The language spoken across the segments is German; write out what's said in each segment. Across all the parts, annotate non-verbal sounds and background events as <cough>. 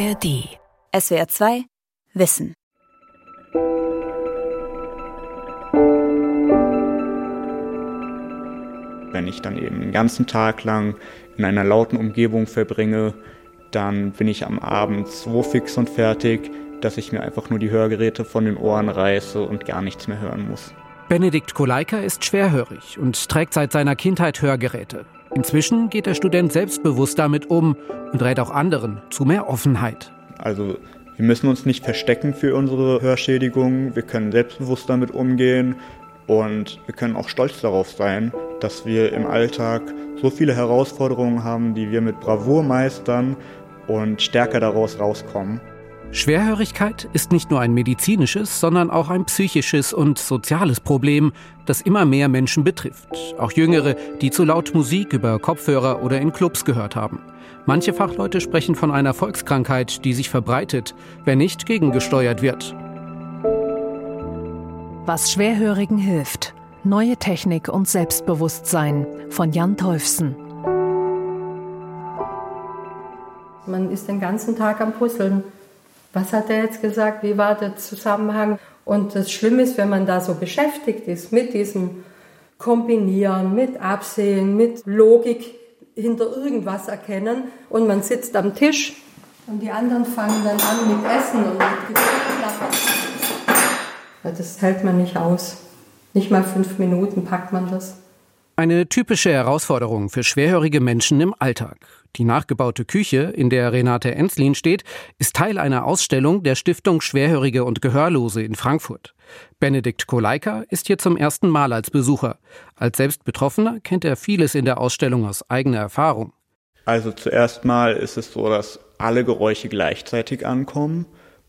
ARD. SWR 2 Wissen. Wenn ich dann eben den ganzen Tag lang in einer lauten Umgebung verbringe, dann bin ich am Abend so fix und fertig, dass ich mir einfach nur die Hörgeräte von den Ohren reiße und gar nichts mehr hören muss. Benedikt Kuleika ist schwerhörig und trägt seit seiner Kindheit Hörgeräte. Inzwischen geht der Student selbstbewusst damit um und rät auch anderen zu mehr Offenheit. Also wir müssen uns nicht verstecken für unsere Hörschädigung, wir können selbstbewusst damit umgehen und wir können auch stolz darauf sein, dass wir im Alltag so viele Herausforderungen haben, die wir mit Bravour meistern und stärker daraus rauskommen. Schwerhörigkeit ist nicht nur ein medizinisches, sondern auch ein psychisches und soziales Problem, das immer mehr Menschen betrifft. Auch Jüngere, die zu laut Musik über Kopfhörer oder in Clubs gehört haben. Manche Fachleute sprechen von einer Volkskrankheit, die sich verbreitet, wenn nicht gegengesteuert wird. Was Schwerhörigen hilft. Neue Technik und Selbstbewusstsein von Jan Teufsen. Man ist den ganzen Tag am Puzzeln was hat er jetzt gesagt, wie war der Zusammenhang. Und das Schlimme ist, wenn man da so beschäftigt ist mit diesem Kombinieren, mit Absehen, mit Logik hinter irgendwas erkennen und man sitzt am Tisch und die anderen fangen dann an mit Essen und mit Getränkeklappern. Das hält man nicht aus. Nicht mal fünf Minuten packt man das. Eine typische Herausforderung für schwerhörige Menschen im Alltag. Die nachgebaute Küche, in der Renate Enslin steht, ist Teil einer Ausstellung der Stiftung Schwerhörige und Gehörlose in Frankfurt. Benedikt Koleika ist hier zum ersten Mal als Besucher. Als Selbstbetroffener kennt er vieles in der Ausstellung aus eigener Erfahrung. Also zuerst mal ist es so, dass alle Geräusche gleichzeitig ankommen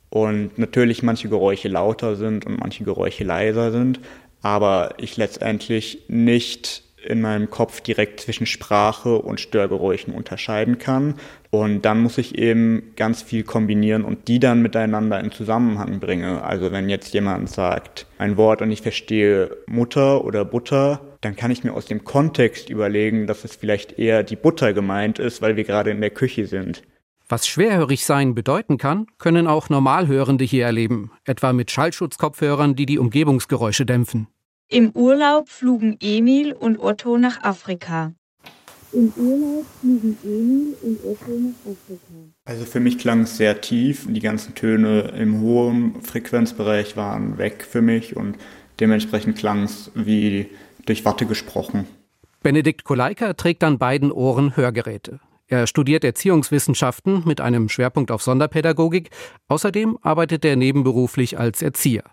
und natürlich manche Geräusche lauter sind und manche Geräusche leiser sind, aber ich letztendlich nicht in meinem Kopf direkt zwischen Sprache und Störgeräuschen unterscheiden kann. Und dann muss ich eben ganz viel kombinieren und die dann miteinander in Zusammenhang bringe. Also wenn jetzt jemand sagt ein Wort und ich verstehe Mutter oder Butter, dann kann ich mir aus dem Kontext überlegen, dass es vielleicht eher die Butter gemeint ist, weil wir gerade in der Küche sind. Was schwerhörig sein bedeuten kann, können auch Normalhörende hier erleben, etwa mit Schallschutzkopfhörern, die die Umgebungsgeräusche dämpfen. Im Urlaub flogen Emil und Otto nach Afrika. Im Urlaub fliegen Emil und Otto nach Afrika. Also für mich klang es sehr tief. Die ganzen Töne im hohen Frequenzbereich waren weg für mich und dementsprechend klang es wie durch Watte gesprochen. Benedikt Koleika trägt an beiden Ohren Hörgeräte. Er studiert Erziehungswissenschaften mit einem Schwerpunkt auf Sonderpädagogik. Außerdem arbeitet er nebenberuflich als Erzieher.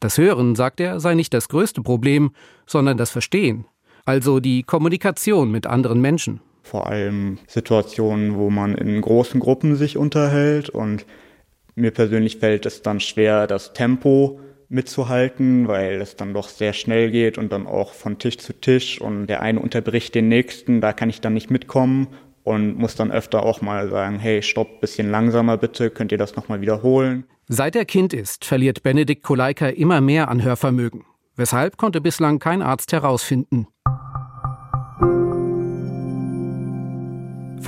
Das Hören, sagt er, sei nicht das größte Problem, sondern das Verstehen, also die Kommunikation mit anderen Menschen. Vor allem Situationen, wo man in großen Gruppen sich unterhält und mir persönlich fällt es dann schwer, das Tempo mitzuhalten, weil es dann doch sehr schnell geht und dann auch von Tisch zu Tisch und der eine unterbricht den nächsten, da kann ich dann nicht mitkommen und muss dann öfter auch mal sagen, hey, stopp, bisschen langsamer bitte, könnt ihr das nochmal wiederholen? Seit er Kind ist, verliert Benedikt Koleika immer mehr an Hörvermögen. Weshalb konnte bislang kein Arzt herausfinden.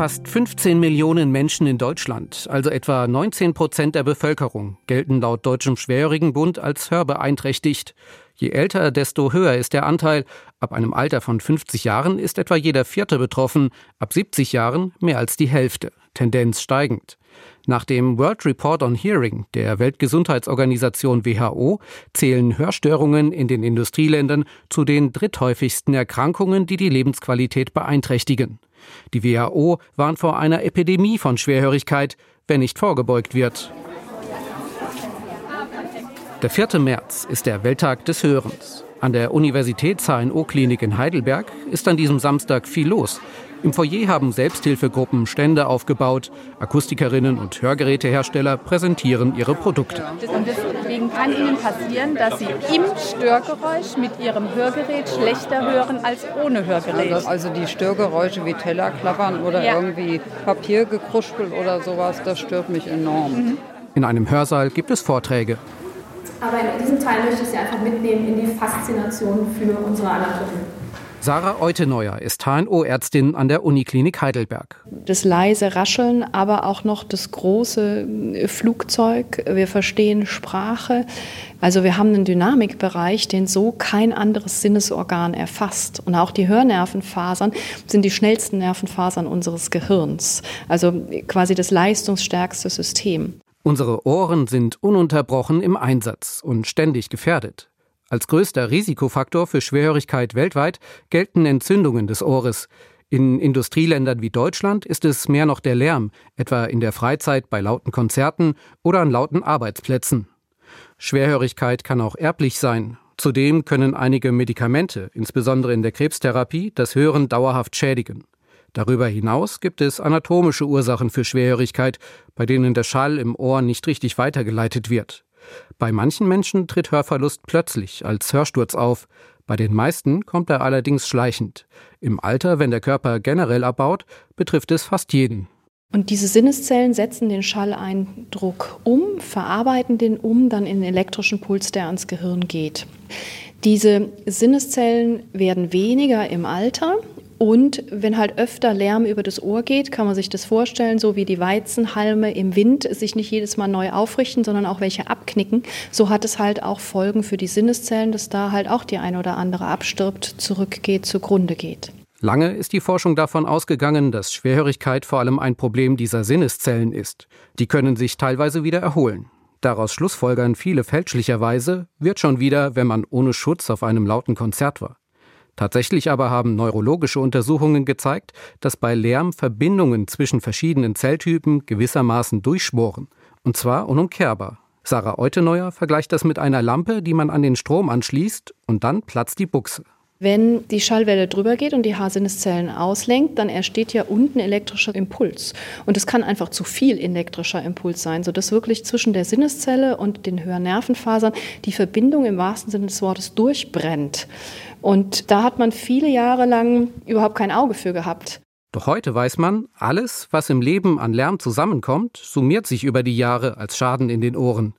Fast 15 Millionen Menschen in Deutschland, also etwa 19 Prozent der Bevölkerung, gelten laut Deutschem Schwerhörigenbund als hörbeeinträchtigt. Je älter, desto höher ist der Anteil. Ab einem Alter von 50 Jahren ist etwa jeder Vierte betroffen, ab 70 Jahren mehr als die Hälfte, Tendenz steigend. Nach dem World Report on Hearing der Weltgesundheitsorganisation WHO zählen Hörstörungen in den Industrieländern zu den dritthäufigsten Erkrankungen, die die Lebensqualität beeinträchtigen. Die WHO warnt vor einer Epidemie von Schwerhörigkeit, wenn nicht vorgebeugt wird. Der 4. März ist der Welttag des Hörens. An der Universitäts HNO-Klinik in Heidelberg ist an diesem Samstag viel los. Im Foyer haben Selbsthilfegruppen Stände aufgebaut. Akustikerinnen und Hörgerätehersteller präsentieren ihre Produkte. Deswegen kann Ihnen passieren, dass Sie im Störgeräusch mit Ihrem Hörgerät schlechter hören als ohne Hörgerät. Also, also die Störgeräusche wie Teller klappern oder ja. irgendwie Papiergekruspel oder sowas, das stört mich enorm. Mhm. In einem Hörsaal gibt es Vorträge. Aber in diesem Teil möchte ich Sie einfach mitnehmen in die Faszination für unsere Anatomie. Sarah Euteneuer ist HNO-Ärztin an der Uniklinik Heidelberg. Das leise Rascheln, aber auch noch das große äh, Flugzeug. Wir verstehen Sprache. Also wir haben einen Dynamikbereich, den so kein anderes Sinnesorgan erfasst. Und auch die Hörnervenfasern sind die schnellsten Nervenfasern unseres Gehirns. Also quasi das leistungsstärkste System. Unsere Ohren sind ununterbrochen im Einsatz und ständig gefährdet. Als größter Risikofaktor für Schwerhörigkeit weltweit gelten Entzündungen des Ohres. In Industrieländern wie Deutschland ist es mehr noch der Lärm, etwa in der Freizeit bei lauten Konzerten oder an lauten Arbeitsplätzen. Schwerhörigkeit kann auch erblich sein. Zudem können einige Medikamente, insbesondere in der Krebstherapie, das Hören dauerhaft schädigen. Darüber hinaus gibt es anatomische Ursachen für Schwerhörigkeit, bei denen der Schall im Ohr nicht richtig weitergeleitet wird. Bei manchen Menschen tritt Hörverlust plötzlich als Hörsturz auf. Bei den meisten kommt er allerdings schleichend. Im Alter, wenn der Körper generell abbaut, betrifft es fast jeden. Und diese Sinneszellen setzen den Schalleindruck um, verarbeiten den um dann in den elektrischen Puls, der ans Gehirn geht. Diese Sinneszellen werden weniger im Alter und wenn halt öfter Lärm über das Ohr geht, kann man sich das vorstellen, so wie die Weizenhalme im Wind sich nicht jedes Mal neu aufrichten, sondern auch welche abknicken. So hat es halt auch Folgen für die Sinneszellen, dass da halt auch die eine oder andere abstirbt, zurückgeht, zugrunde geht. Lange ist die Forschung davon ausgegangen, dass Schwerhörigkeit vor allem ein Problem dieser Sinneszellen ist. Die können sich teilweise wieder erholen. Daraus schlussfolgern viele fälschlicherweise, wird schon wieder, wenn man ohne Schutz auf einem lauten Konzert war. Tatsächlich aber haben neurologische Untersuchungen gezeigt, dass bei Lärm Verbindungen zwischen verschiedenen Zelltypen gewissermaßen durchschmoren. Und zwar unumkehrbar. Sarah Euteneuer vergleicht das mit einer Lampe, die man an den Strom anschließt und dann platzt die Buchse. Wenn die Schallwelle drüber geht und die Haarsinneszellen auslenkt, dann entsteht ja unten elektrischer Impuls. Und es kann einfach zu viel elektrischer Impuls sein, sodass wirklich zwischen der Sinneszelle und den Hörnervenfasern die Verbindung im wahrsten Sinne des Wortes durchbrennt. Und da hat man viele Jahre lang überhaupt kein Auge für gehabt. Doch heute weiß man, alles, was im Leben an Lärm zusammenkommt, summiert sich über die Jahre als Schaden in den Ohren.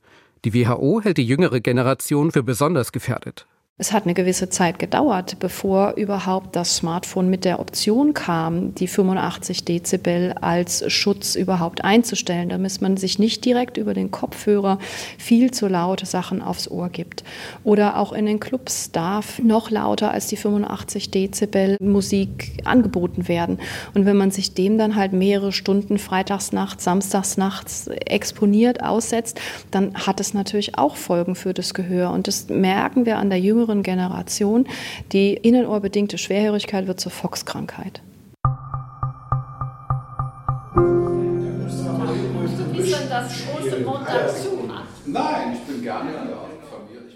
Die WHO hält die jüngere Generation für besonders gefährdet. Es hat eine gewisse Zeit gedauert, bevor überhaupt das Smartphone mit der Option kam, die 85 Dezibel als Schutz überhaupt einzustellen, damit man sich nicht direkt über den Kopfhörer viel zu laute Sachen aufs Ohr gibt. Oder auch in den Clubs darf noch lauter als die 85 Dezibel Musik angeboten werden. Und wenn man sich dem dann halt mehrere Stunden freitagsnachts, samstagsnachts exponiert aussetzt, dann hat es natürlich auch Folgen für das Gehör. Und das merken wir an der jüngeren jüngeren Generation. Die innenohrbedingte Schwerhörigkeit wird zur Fox-Krankheit.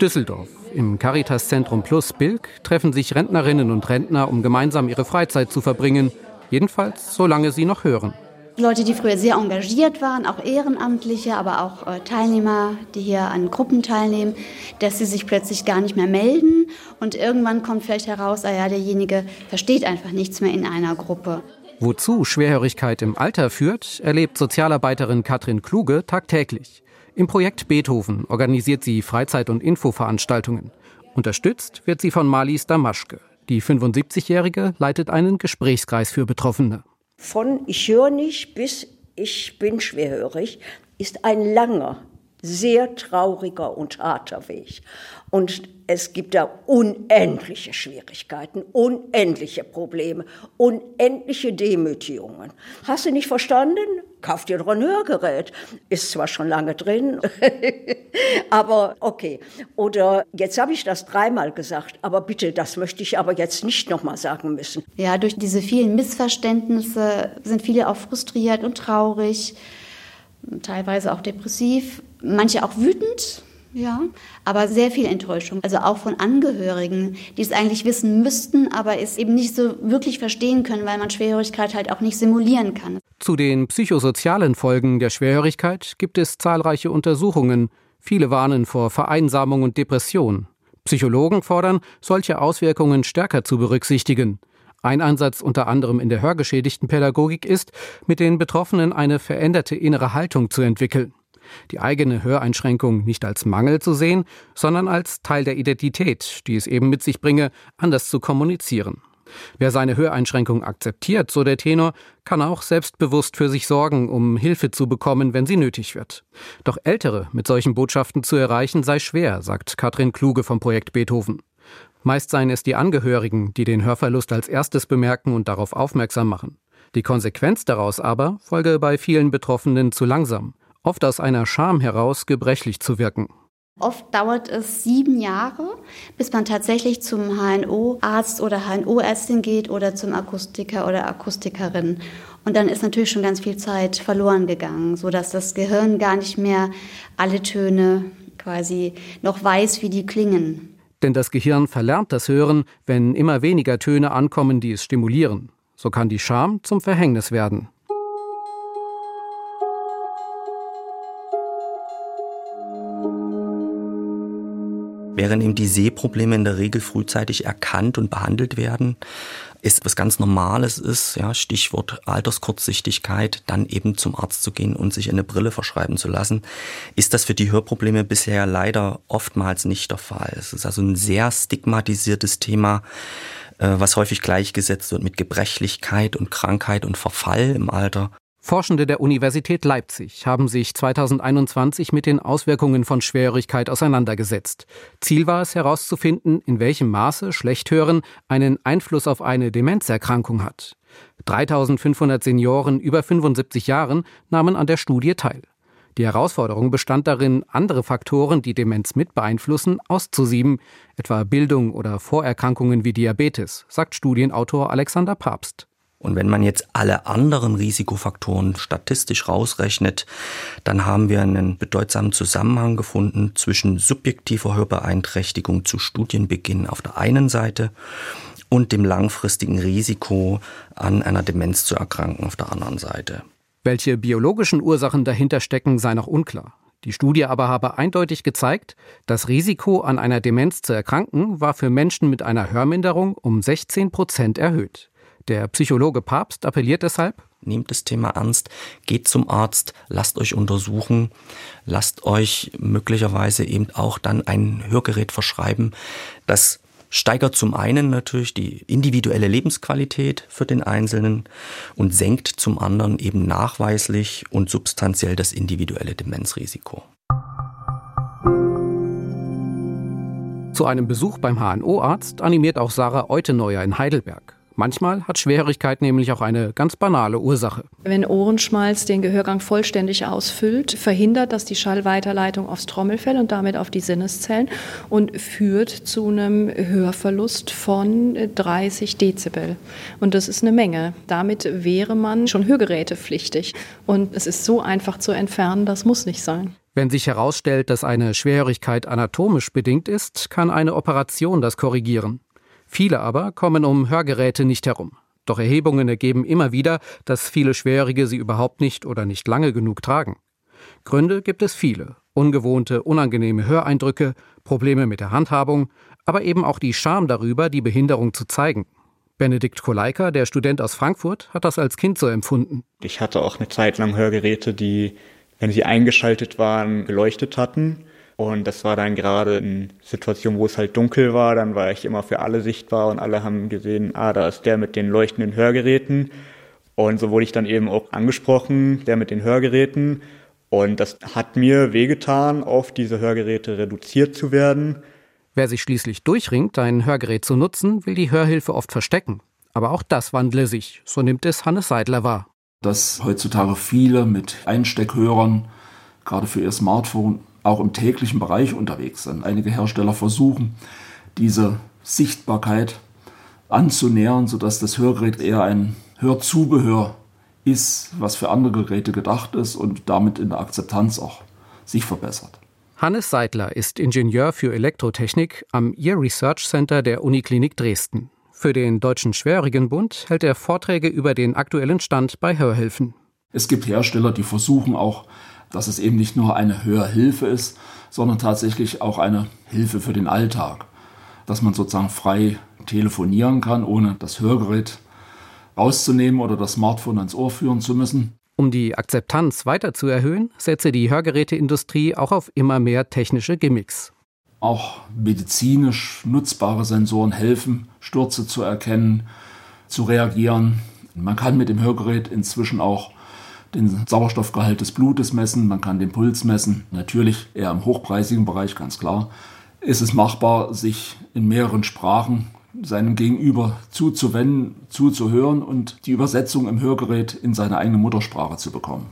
Düsseldorf. Im Caritas-Zentrum Plus Bilk treffen sich Rentnerinnen und Rentner, um gemeinsam ihre Freizeit zu verbringen. Jedenfalls, solange sie noch hören. Leute, die früher sehr engagiert waren, auch Ehrenamtliche, aber auch äh, Teilnehmer, die hier an Gruppen teilnehmen, dass sie sich plötzlich gar nicht mehr melden und irgendwann kommt vielleicht heraus, ah ja, derjenige versteht einfach nichts mehr in einer Gruppe. Wozu Schwerhörigkeit im Alter führt, erlebt Sozialarbeiterin Katrin Kluge tagtäglich. Im Projekt Beethoven organisiert sie Freizeit- und Infoveranstaltungen. Unterstützt wird sie von Marlies Damaschke. Die 75-Jährige leitet einen Gesprächskreis für Betroffene. Von ich höre nicht bis ich bin schwerhörig ist ein langer, sehr trauriger und harter Weg. Und es gibt da unendliche Schwierigkeiten, unendliche Probleme, unendliche Demütigungen. Hast du nicht verstanden? Kauf dir doch ein Hörgerät. Ist zwar schon lange drin, <laughs> aber okay. Oder jetzt habe ich das dreimal gesagt, aber bitte, das möchte ich aber jetzt nicht nochmal sagen müssen. Ja, durch diese vielen Missverständnisse sind viele auch frustriert und traurig, teilweise auch depressiv, manche auch wütend ja, aber sehr viel Enttäuschung. Also auch von Angehörigen, die es eigentlich wissen müssten, aber es eben nicht so wirklich verstehen können, weil man Schwerhörigkeit halt auch nicht simulieren kann. Zu den psychosozialen Folgen der Schwerhörigkeit gibt es zahlreiche Untersuchungen. Viele warnen vor Vereinsamung und Depression. Psychologen fordern, solche Auswirkungen stärker zu berücksichtigen. Ein Ansatz unter anderem in der hörgeschädigten Pädagogik ist, mit den Betroffenen eine veränderte innere Haltung zu entwickeln die eigene Höreinschränkung nicht als Mangel zu sehen, sondern als Teil der Identität, die es eben mit sich bringe, anders zu kommunizieren. Wer seine Höreinschränkung akzeptiert, so der Tenor, kann auch selbstbewusst für sich sorgen, um Hilfe zu bekommen, wenn sie nötig wird. Doch Ältere mit solchen Botschaften zu erreichen sei schwer, sagt Katrin Kluge vom Projekt Beethoven. Meist seien es die Angehörigen, die den Hörverlust als erstes bemerken und darauf aufmerksam machen. Die Konsequenz daraus aber folge bei vielen Betroffenen zu langsam, oft aus einer Scham heraus gebrechlich zu wirken. Oft dauert es sieben Jahre, bis man tatsächlich zum HNO-Arzt oder HNO-Ärztin geht oder zum Akustiker oder Akustikerin. Und dann ist natürlich schon ganz viel Zeit verloren gegangen, sodass das Gehirn gar nicht mehr alle Töne quasi noch weiß, wie die klingen. Denn das Gehirn verlernt das Hören, wenn immer weniger Töne ankommen, die es stimulieren. So kann die Scham zum Verhängnis werden. Während eben die Sehprobleme in der Regel frühzeitig erkannt und behandelt werden, ist was ganz Normales ist, ja, Stichwort Alterskurzsichtigkeit, dann eben zum Arzt zu gehen und sich eine Brille verschreiben zu lassen, ist das für die Hörprobleme bisher leider oftmals nicht der Fall. Es ist also ein sehr stigmatisiertes Thema, äh, was häufig gleichgesetzt wird mit Gebrechlichkeit und Krankheit und Verfall im Alter. Forschende der Universität Leipzig haben sich 2021 mit den Auswirkungen von Schwerhörigkeit auseinandergesetzt. Ziel war es herauszufinden, in welchem Maße Schlechthören einen Einfluss auf eine Demenzerkrankung hat. 3500 Senioren über 75 Jahren nahmen an der Studie teil. Die Herausforderung bestand darin, andere Faktoren, die Demenz mit beeinflussen, auszusieben, etwa Bildung oder Vorerkrankungen wie Diabetes, sagt Studienautor Alexander Papst. Und wenn man jetzt alle anderen Risikofaktoren statistisch rausrechnet, dann haben wir einen bedeutsamen Zusammenhang gefunden zwischen subjektiver Hörbeeinträchtigung zu Studienbeginn auf der einen Seite und dem langfristigen Risiko an einer Demenz zu erkranken auf der anderen Seite. Welche biologischen Ursachen dahinter stecken, sei noch unklar. Die Studie aber habe eindeutig gezeigt, das Risiko an einer Demenz zu erkranken war für Menschen mit einer Hörminderung um 16 Prozent erhöht. Der Psychologe Papst appelliert deshalb, Nehmt das Thema ernst, geht zum Arzt, lasst euch untersuchen, lasst euch möglicherweise eben auch dann ein Hörgerät verschreiben. Das steigert zum einen natürlich die individuelle Lebensqualität für den Einzelnen und senkt zum anderen eben nachweislich und substanziell das individuelle Demenzrisiko. Zu einem Besuch beim HNO-Arzt animiert auch Sarah Euteneuer in Heidelberg. Manchmal hat Schwerhörigkeit nämlich auch eine ganz banale Ursache. Wenn Ohrenschmalz den Gehörgang vollständig ausfüllt, verhindert das die Schallweiterleitung aufs Trommelfell und damit auf die Sinneszellen und führt zu einem Hörverlust von 30 Dezibel. Und das ist eine Menge. Damit wäre man schon hörgerätepflichtig. Und es ist so einfach zu entfernen, das muss nicht sein. Wenn sich herausstellt, dass eine Schwerhörigkeit anatomisch bedingt ist, kann eine Operation das korrigieren. Viele aber kommen um Hörgeräte nicht herum. Doch Erhebungen ergeben immer wieder, dass viele Schwerhörige sie überhaupt nicht oder nicht lange genug tragen. Gründe gibt es viele. Ungewohnte, unangenehme Höreindrücke, Probleme mit der Handhabung, aber eben auch die Scham darüber, die Behinderung zu zeigen. Benedikt Koleika, der Student aus Frankfurt, hat das als Kind so empfunden. Ich hatte auch eine Zeit lang Hörgeräte, die, wenn sie eingeschaltet waren, geleuchtet hatten. Und das war dann gerade in Situationen, wo es halt dunkel war, dann war ich immer für alle sichtbar und alle haben gesehen, ah, da ist der mit den leuchtenden Hörgeräten. Und so wurde ich dann eben auch angesprochen, der mit den Hörgeräten. Und das hat mir wehgetan, auf diese Hörgeräte reduziert zu werden. Wer sich schließlich durchringt, ein Hörgerät zu nutzen, will die Hörhilfe oft verstecken. Aber auch das wandle sich, so nimmt es Hannes Seidler wahr. Dass heutzutage viele mit Einsteckhörern, gerade für ihr Smartphone, auch im täglichen Bereich unterwegs sind. Einige Hersteller versuchen, diese Sichtbarkeit anzunähern, sodass das Hörgerät eher ein Hörzubehör ist, was für andere Geräte gedacht ist und damit in der Akzeptanz auch sich verbessert. Hannes Seidler ist Ingenieur für Elektrotechnik am Ear Research Center der Uniklinik Dresden. Für den Deutschen Schwerhörigenbund hält er Vorträge über den aktuellen Stand bei Hörhilfen. Es gibt Hersteller, die versuchen auch dass es eben nicht nur eine Hörhilfe ist, sondern tatsächlich auch eine Hilfe für den Alltag. Dass man sozusagen frei telefonieren kann, ohne das Hörgerät rauszunehmen oder das Smartphone ans Ohr führen zu müssen. Um die Akzeptanz weiter zu erhöhen, setze die Hörgeräteindustrie auch auf immer mehr technische Gimmicks. Auch medizinisch nutzbare Sensoren helfen, Stürze zu erkennen, zu reagieren. Man kann mit dem Hörgerät inzwischen auch den Sauerstoffgehalt des Blutes messen, man kann den Puls messen. Natürlich eher im hochpreisigen Bereich, ganz klar. Ist es machbar, sich in mehreren Sprachen seinem Gegenüber zuzuwenden, zuzuhören und die Übersetzung im Hörgerät in seine eigene Muttersprache zu bekommen.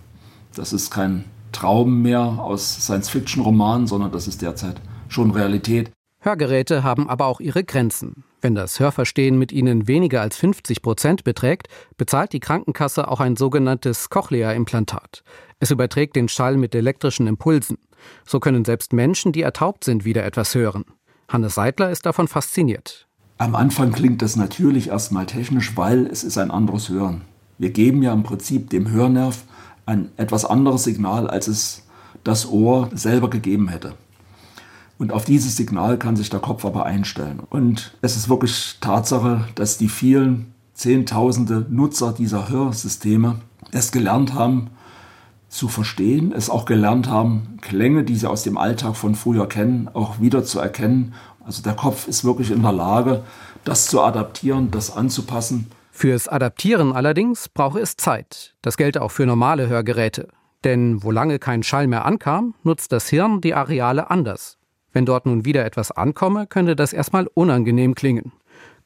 Das ist kein Traum mehr aus Science-Fiction-Romanen, sondern das ist derzeit schon Realität. Hörgeräte haben aber auch ihre Grenzen. Wenn das Hörverstehen mit ihnen weniger als 50 Prozent beträgt, bezahlt die Krankenkasse auch ein sogenanntes Cochlea-Implantat. Es überträgt den Schall mit elektrischen Impulsen. So können selbst Menschen, die ertaubt sind, wieder etwas hören. Hannes Seidler ist davon fasziniert. Am Anfang klingt das natürlich erstmal technisch, weil es ist ein anderes Hören. Wir geben ja im Prinzip dem Hörnerv ein etwas anderes Signal, als es das Ohr selber gegeben hätte. Und auf dieses Signal kann sich der Kopf aber einstellen. Und es ist wirklich Tatsache, dass die vielen Zehntausende Nutzer dieser Hörsysteme es gelernt haben zu verstehen, es auch gelernt haben, Klänge, die sie aus dem Alltag von früher kennen, auch wieder zu erkennen. Also der Kopf ist wirklich in der Lage, das zu adaptieren, das anzupassen. Fürs Adaptieren allerdings brauche es Zeit. Das gelte auch für normale Hörgeräte. Denn wo lange kein Schall mehr ankam, nutzt das Hirn die Areale anders. Wenn dort nun wieder etwas ankomme, könnte das erstmal unangenehm klingen.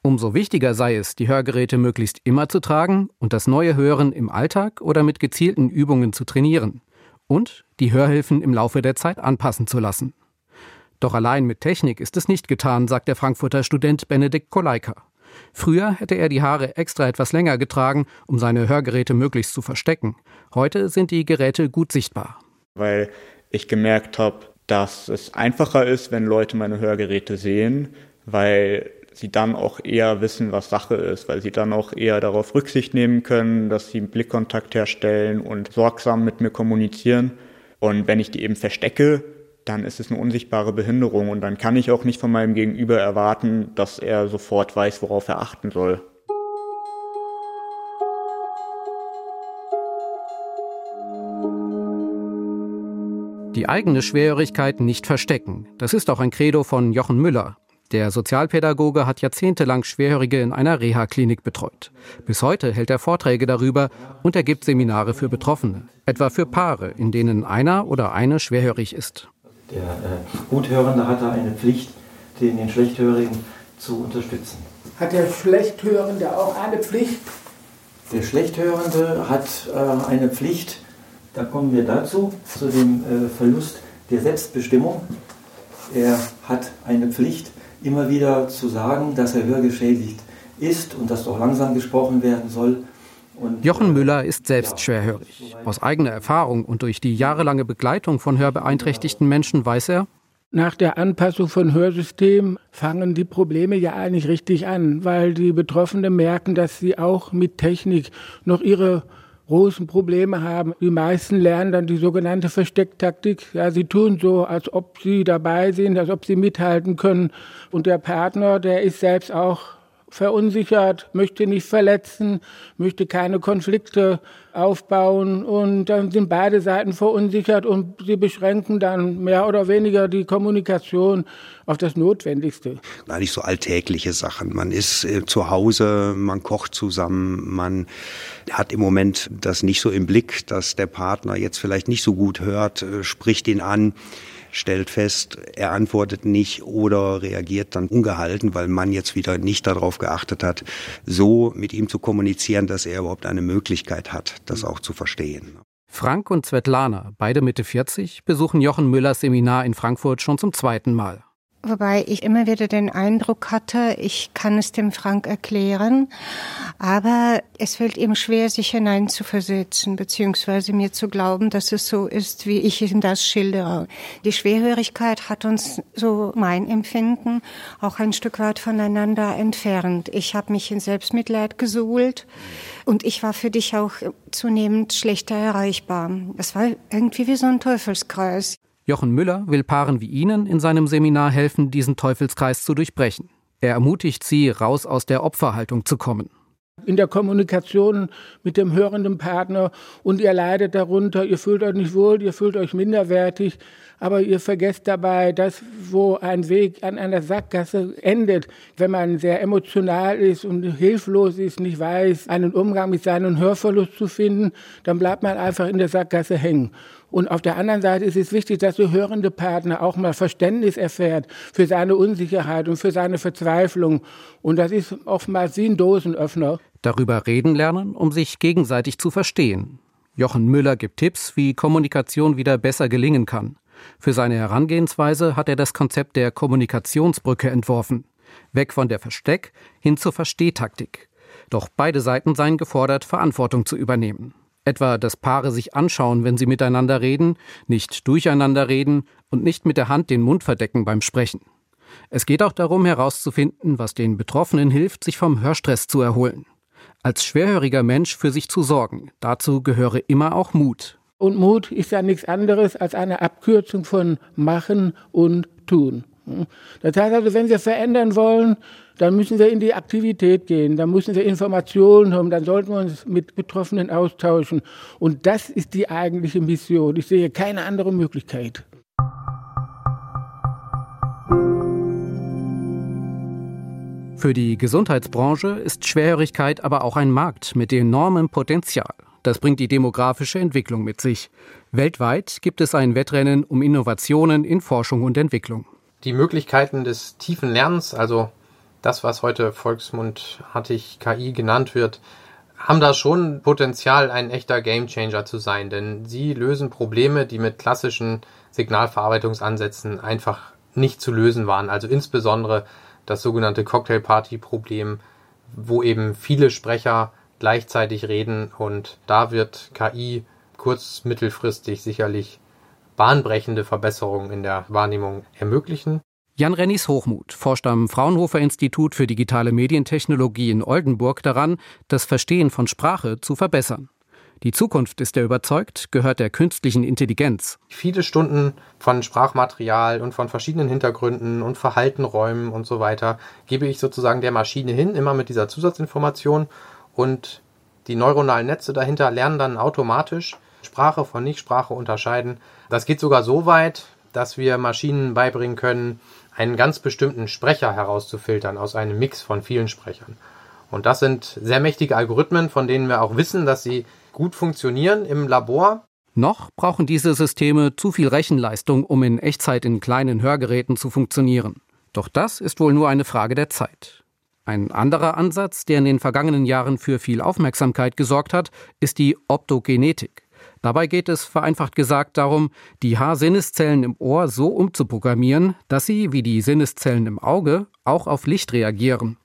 Umso wichtiger sei es, die Hörgeräte möglichst immer zu tragen und das neue Hören im Alltag oder mit gezielten Übungen zu trainieren. Und die Hörhilfen im Laufe der Zeit anpassen zu lassen. Doch allein mit Technik ist es nicht getan, sagt der Frankfurter Student Benedikt Koleika. Früher hätte er die Haare extra etwas länger getragen, um seine Hörgeräte möglichst zu verstecken. Heute sind die Geräte gut sichtbar. Weil ich gemerkt habe, dass es einfacher ist, wenn Leute meine Hörgeräte sehen, weil sie dann auch eher wissen, was Sache ist, weil sie dann auch eher darauf Rücksicht nehmen können, dass sie einen Blickkontakt herstellen und sorgsam mit mir kommunizieren. Und wenn ich die eben verstecke, dann ist es eine unsichtbare Behinderung und dann kann ich auch nicht von meinem Gegenüber erwarten, dass er sofort weiß, worauf er achten soll. Die eigene Schwerhörigkeit nicht verstecken. Das ist auch ein Credo von Jochen Müller. Der Sozialpädagoge hat jahrzehntelang Schwerhörige in einer Reha-Klinik betreut. Bis heute hält er Vorträge darüber und er gibt Seminare für Betroffene, etwa für Paare, in denen einer oder eine schwerhörig ist. Der äh, Guthörende hat da eine Pflicht, den, den Schlechthörigen zu unterstützen. Hat der Schlechthörende auch eine Pflicht? Der Schlechthörende hat äh, eine Pflicht, da kommen wir dazu, zu dem äh, Verlust der Selbstbestimmung. Er hat eine Pflicht, immer wieder zu sagen, dass er hörgeschädigt ist und dass doch langsam gesprochen werden soll. Und, Jochen Müller ist selbst schwerhörig. Aus eigener Erfahrung und durch die jahrelange Begleitung von hörbeeinträchtigten Menschen weiß er, nach der Anpassung von Hörsystemen fangen die Probleme ja eigentlich richtig an, weil die Betroffenen merken, dass sie auch mit Technik noch ihre großen Probleme haben. Die meisten lernen dann die sogenannte Verstecktaktik. Ja, sie tun so, als ob sie dabei sind, als ob sie mithalten können. Und der Partner, der ist selbst auch verunsichert, möchte nicht verletzen, möchte keine Konflikte aufbauen und dann sind beide Seiten verunsichert und sie beschränken dann mehr oder weniger die Kommunikation auf das Notwendigste. Eigentlich so alltägliche Sachen. Man ist äh, zu Hause, man kocht zusammen, man hat im Moment das nicht so im Blick, dass der Partner jetzt vielleicht nicht so gut hört, äh, spricht ihn an stellt fest, er antwortet nicht oder reagiert dann ungehalten, weil man jetzt wieder nicht darauf geachtet hat, so mit ihm zu kommunizieren, dass er überhaupt eine Möglichkeit hat, das auch zu verstehen. Frank und Svetlana, beide Mitte 40, besuchen Jochen Müllers Seminar in Frankfurt schon zum zweiten Mal. Wobei ich immer wieder den Eindruck hatte, ich kann es dem Frank erklären, aber es fällt ihm schwer, sich hineinzuversetzen, beziehungsweise mir zu glauben, dass es so ist, wie ich ihm das schildere. Die Schwerhörigkeit hat uns, so mein Empfinden, auch ein Stück weit voneinander entfernt. Ich habe mich in Selbstmitleid gesuhlt und ich war für dich auch zunehmend schlechter erreichbar. Es war irgendwie wie so ein Teufelskreis. Jochen Müller will Paaren wie Ihnen in seinem Seminar helfen, diesen Teufelskreis zu durchbrechen. Er ermutigt sie, raus aus der Opferhaltung zu kommen. In der Kommunikation mit dem hörenden Partner und ihr leidet darunter, ihr fühlt euch nicht wohl, ihr fühlt euch minderwertig. aber ihr vergesst dabei, dass wo ein Weg an einer Sackgasse endet, wenn man sehr emotional ist und hilflos ist, nicht weiß, einen Umgang mit seinem Hörverlust zu finden, dann bleibt man einfach in der Sackgasse hängen. Und auf der anderen Seite ist es wichtig, dass der hörende Partner auch mal Verständnis erfährt für seine Unsicherheit und für seine Verzweiflung. Und das ist oftmals wie ein Dosenöffner. Darüber reden lernen, um sich gegenseitig zu verstehen. Jochen Müller gibt Tipps, wie Kommunikation wieder besser gelingen kann. Für seine Herangehensweise hat er das Konzept der Kommunikationsbrücke entworfen. Weg von der Versteck hin zur Verstehtaktik. Doch beide Seiten seien gefordert, Verantwortung zu übernehmen. Etwa, dass Paare sich anschauen, wenn sie miteinander reden, nicht durcheinander reden und nicht mit der Hand den Mund verdecken beim Sprechen. Es geht auch darum herauszufinden, was den Betroffenen hilft, sich vom Hörstress zu erholen. Als schwerhöriger Mensch für sich zu sorgen, dazu gehöre immer auch Mut. Und Mut ist ja nichts anderes als eine Abkürzung von machen und tun. Das heißt also, wenn wir verändern wollen, dann müssen wir in die Aktivität gehen, dann müssen wir Informationen haben, dann sollten wir uns mit Betroffenen austauschen. Und das ist die eigentliche Mission. Ich sehe keine andere Möglichkeit. Für die Gesundheitsbranche ist Schwerhörigkeit aber auch ein Markt mit enormem Potenzial. Das bringt die demografische Entwicklung mit sich. Weltweit gibt es ein Wettrennen um Innovationen in Forschung und Entwicklung. Die Möglichkeiten des tiefen Lernens, also das, was heute volksmundartig KI genannt wird, haben da schon Potenzial, ein echter Gamechanger zu sein, denn sie lösen Probleme, die mit klassischen Signalverarbeitungsansätzen einfach nicht zu lösen waren. Also insbesondere das sogenannte Cocktail-Party-Problem, wo eben viele Sprecher gleichzeitig reden und da wird KI kurz-, mittelfristig sicherlich bahnbrechende Verbesserungen in der Wahrnehmung ermöglichen. Jan Rennies Hochmut forscht am Fraunhofer Institut für digitale Medientechnologie in Oldenburg daran, das Verstehen von Sprache zu verbessern. Die Zukunft, ist er überzeugt, gehört der künstlichen Intelligenz. Viele Stunden von Sprachmaterial und von verschiedenen Hintergründen und Verhaltenräumen und so weiter gebe ich sozusagen der Maschine hin, immer mit dieser Zusatzinformation und die neuronalen Netze dahinter lernen dann automatisch Sprache von Nichtsprache unterscheiden. Das geht sogar so weit, dass wir Maschinen beibringen können, einen ganz bestimmten Sprecher herauszufiltern aus einem Mix von vielen Sprechern. Und das sind sehr mächtige Algorithmen, von denen wir auch wissen, dass sie gut funktionieren im Labor. Noch brauchen diese Systeme zu viel Rechenleistung, um in Echtzeit in kleinen Hörgeräten zu funktionieren. Doch das ist wohl nur eine Frage der Zeit. Ein anderer Ansatz, der in den vergangenen Jahren für viel Aufmerksamkeit gesorgt hat, ist die Optogenetik. Dabei geht es vereinfacht gesagt darum, die Haarsinneszellen im Ohr so umzuprogrammieren, dass sie, wie die Sinneszellen im Auge, auch auf Licht reagieren.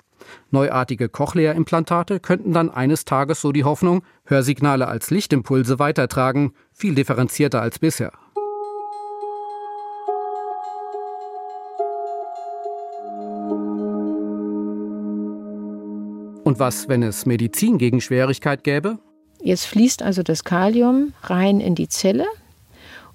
Neuartige Cochlea-Implantate könnten dann eines Tages, so die Hoffnung, Hörsignale als Lichtimpulse weitertragen, viel differenzierter als bisher. Und was, wenn es Medizin gegen Schwierigkeit gäbe? Jetzt fließt also das Kalium rein in die Zelle.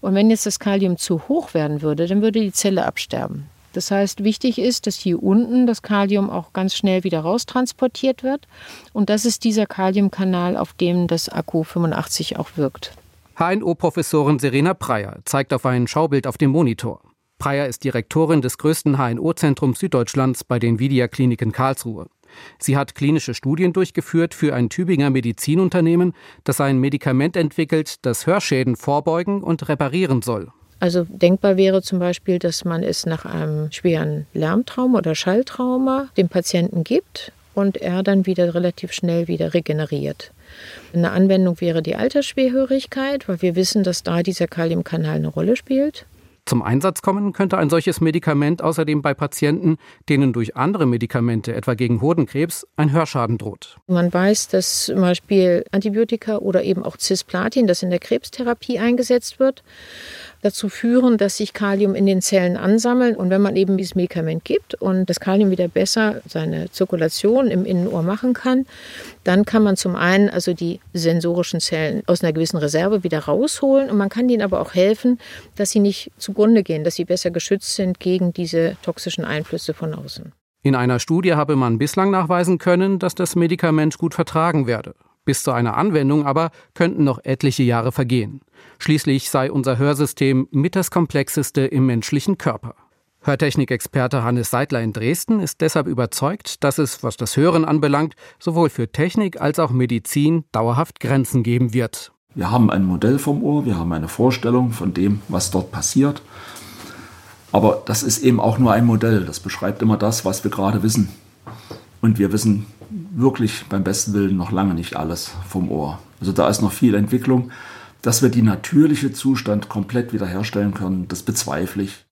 Und wenn jetzt das Kalium zu hoch werden würde, dann würde die Zelle absterben. Das heißt, wichtig ist, dass hier unten das Kalium auch ganz schnell wieder raustransportiert wird. Und das ist dieser Kaliumkanal, auf dem das Akku 85 auch wirkt. HNO-Professorin Serena Preyer zeigt auf ein Schaubild auf dem Monitor. Preyer ist Direktorin des größten HNO-Zentrums Süddeutschlands bei den Vidia Kliniken Karlsruhe. Sie hat klinische Studien durchgeführt für ein Tübinger Medizinunternehmen, das ein Medikament entwickelt, das Hörschäden vorbeugen und reparieren soll. Also denkbar wäre zum Beispiel, dass man es nach einem schweren Lärmtrauma oder Schalltrauma dem Patienten gibt und er dann wieder relativ schnell wieder regeneriert. Eine Anwendung wäre die Altersschwerhörigkeit, weil wir wissen, dass da dieser Kaliumkanal eine Rolle spielt. Zum Einsatz kommen könnte ein solches Medikament außerdem bei Patienten, denen durch andere Medikamente, etwa gegen Hodenkrebs, ein Hörschaden droht. Man weiß, dass zum Beispiel Antibiotika oder eben auch Cisplatin, das in der Krebstherapie eingesetzt wird, dazu führen, dass sich Kalium in den Zellen ansammeln. Und wenn man eben dieses Medikament gibt und das Kalium wieder besser seine Zirkulation im Innenohr machen kann, dann kann man zum einen also die sensorischen Zellen aus einer gewissen Reserve wieder rausholen und man kann ihnen aber auch helfen, dass sie nicht zugrunde gehen, dass sie besser geschützt sind gegen diese toxischen Einflüsse von außen. In einer Studie habe man bislang nachweisen können, dass das Medikament gut vertragen werde. Bis zu einer Anwendung aber könnten noch etliche Jahre vergehen. Schließlich sei unser Hörsystem mit das komplexeste im menschlichen Körper. Hörtechnikexperte Hannes Seidler in Dresden ist deshalb überzeugt, dass es, was das Hören anbelangt, sowohl für Technik als auch Medizin dauerhaft Grenzen geben wird. Wir haben ein Modell vom Ohr, wir haben eine Vorstellung von dem, was dort passiert. Aber das ist eben auch nur ein Modell. Das beschreibt immer das, was wir gerade wissen. Und wir wissen wirklich beim besten Willen noch lange nicht alles vom Ohr. Also da ist noch viel Entwicklung. Dass wir die natürliche Zustand komplett wiederherstellen können, das bezweifle ich.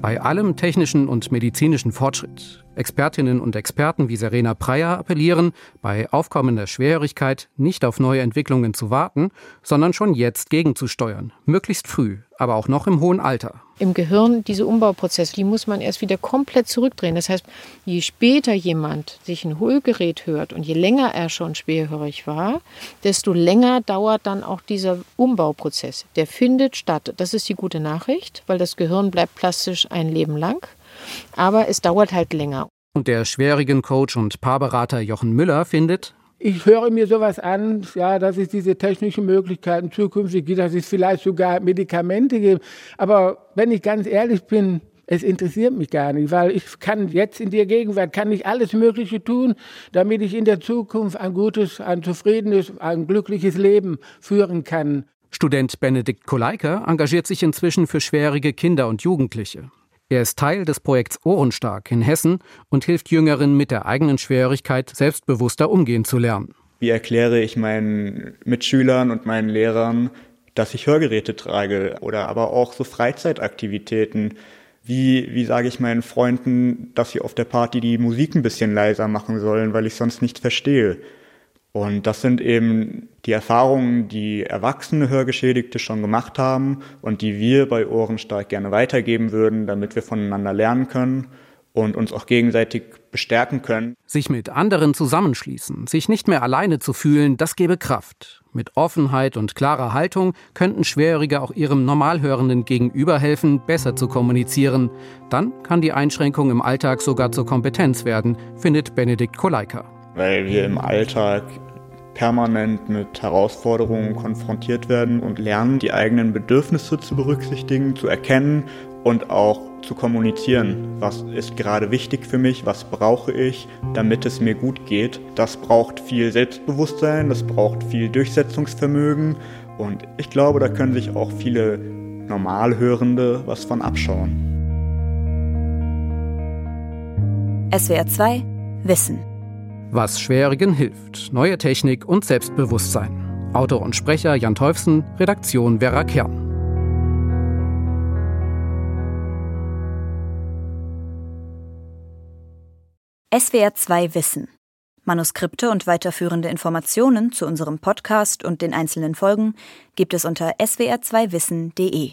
Bei allem technischen und medizinischen Fortschritt Expertinnen und Experten wie Serena Preyer appellieren, bei aufkommender Schwerhörigkeit nicht auf neue Entwicklungen zu warten, sondern schon jetzt gegenzusteuern, möglichst früh, aber auch noch im hohen Alter. Im Gehirn, diese Umbauprozesse, die muss man erst wieder komplett zurückdrehen. Das heißt, je später jemand sich ein Hohlgerät hört und je länger er schon schwerhörig war, desto länger dauert dann auch dieser Umbauprozess. Der findet statt. Das ist die gute Nachricht, weil das Gehirn bleibt plastisch ein Leben lang aber es dauert halt länger. Und der schwierigen Coach und Paarberater Jochen Müller findet, ich höre mir sowas an, ja, dass es diese technischen Möglichkeiten zukünftig gibt, dass es vielleicht sogar Medikamente gibt. Aber wenn ich ganz ehrlich bin, es interessiert mich gar nicht, weil ich kann jetzt in der Gegenwart kann ich alles Mögliche tun, damit ich in der Zukunft ein gutes, ein zufriedenes, ein glückliches Leben führen kann. Student Benedikt Koleika engagiert sich inzwischen für schwierige Kinder und Jugendliche. Er ist Teil des Projekts Ohrenstark in Hessen und hilft Jüngeren mit der eigenen Schwierigkeit selbstbewusster umgehen zu lernen. Wie erkläre ich meinen Mitschülern und meinen Lehrern, dass ich Hörgeräte trage oder aber auch so Freizeitaktivitäten? Wie, wie sage ich meinen Freunden, dass sie auf der Party die Musik ein bisschen leiser machen sollen, weil ich sonst nichts verstehe? Und das sind eben die Erfahrungen, die erwachsene Hörgeschädigte schon gemacht haben und die wir bei Ohrenstark gerne weitergeben würden, damit wir voneinander lernen können und uns auch gegenseitig bestärken können. Sich mit anderen zusammenschließen, sich nicht mehr alleine zu fühlen, das gebe Kraft. Mit Offenheit und klarer Haltung könnten Schwerhörige auch ihrem Normalhörenden gegenüber helfen, besser zu kommunizieren. Dann kann die Einschränkung im Alltag sogar zur Kompetenz werden, findet Benedikt Koleika. Weil wir im Alltag permanent mit Herausforderungen konfrontiert werden und lernen, die eigenen Bedürfnisse zu berücksichtigen, zu erkennen und auch zu kommunizieren. Was ist gerade wichtig für mich? Was brauche ich, damit es mir gut geht? Das braucht viel Selbstbewusstsein, das braucht viel Durchsetzungsvermögen und ich glaube, da können sich auch viele Normalhörende was von abschauen. SWR 2 Wissen was Schwierigen hilft. Neue Technik und Selbstbewusstsein. Autor und Sprecher Jan Teufsen, Redaktion Vera Kern. SWR 2 Wissen. Manuskripte und weiterführende Informationen zu unserem Podcast und den einzelnen Folgen gibt es unter swr2wissen.de.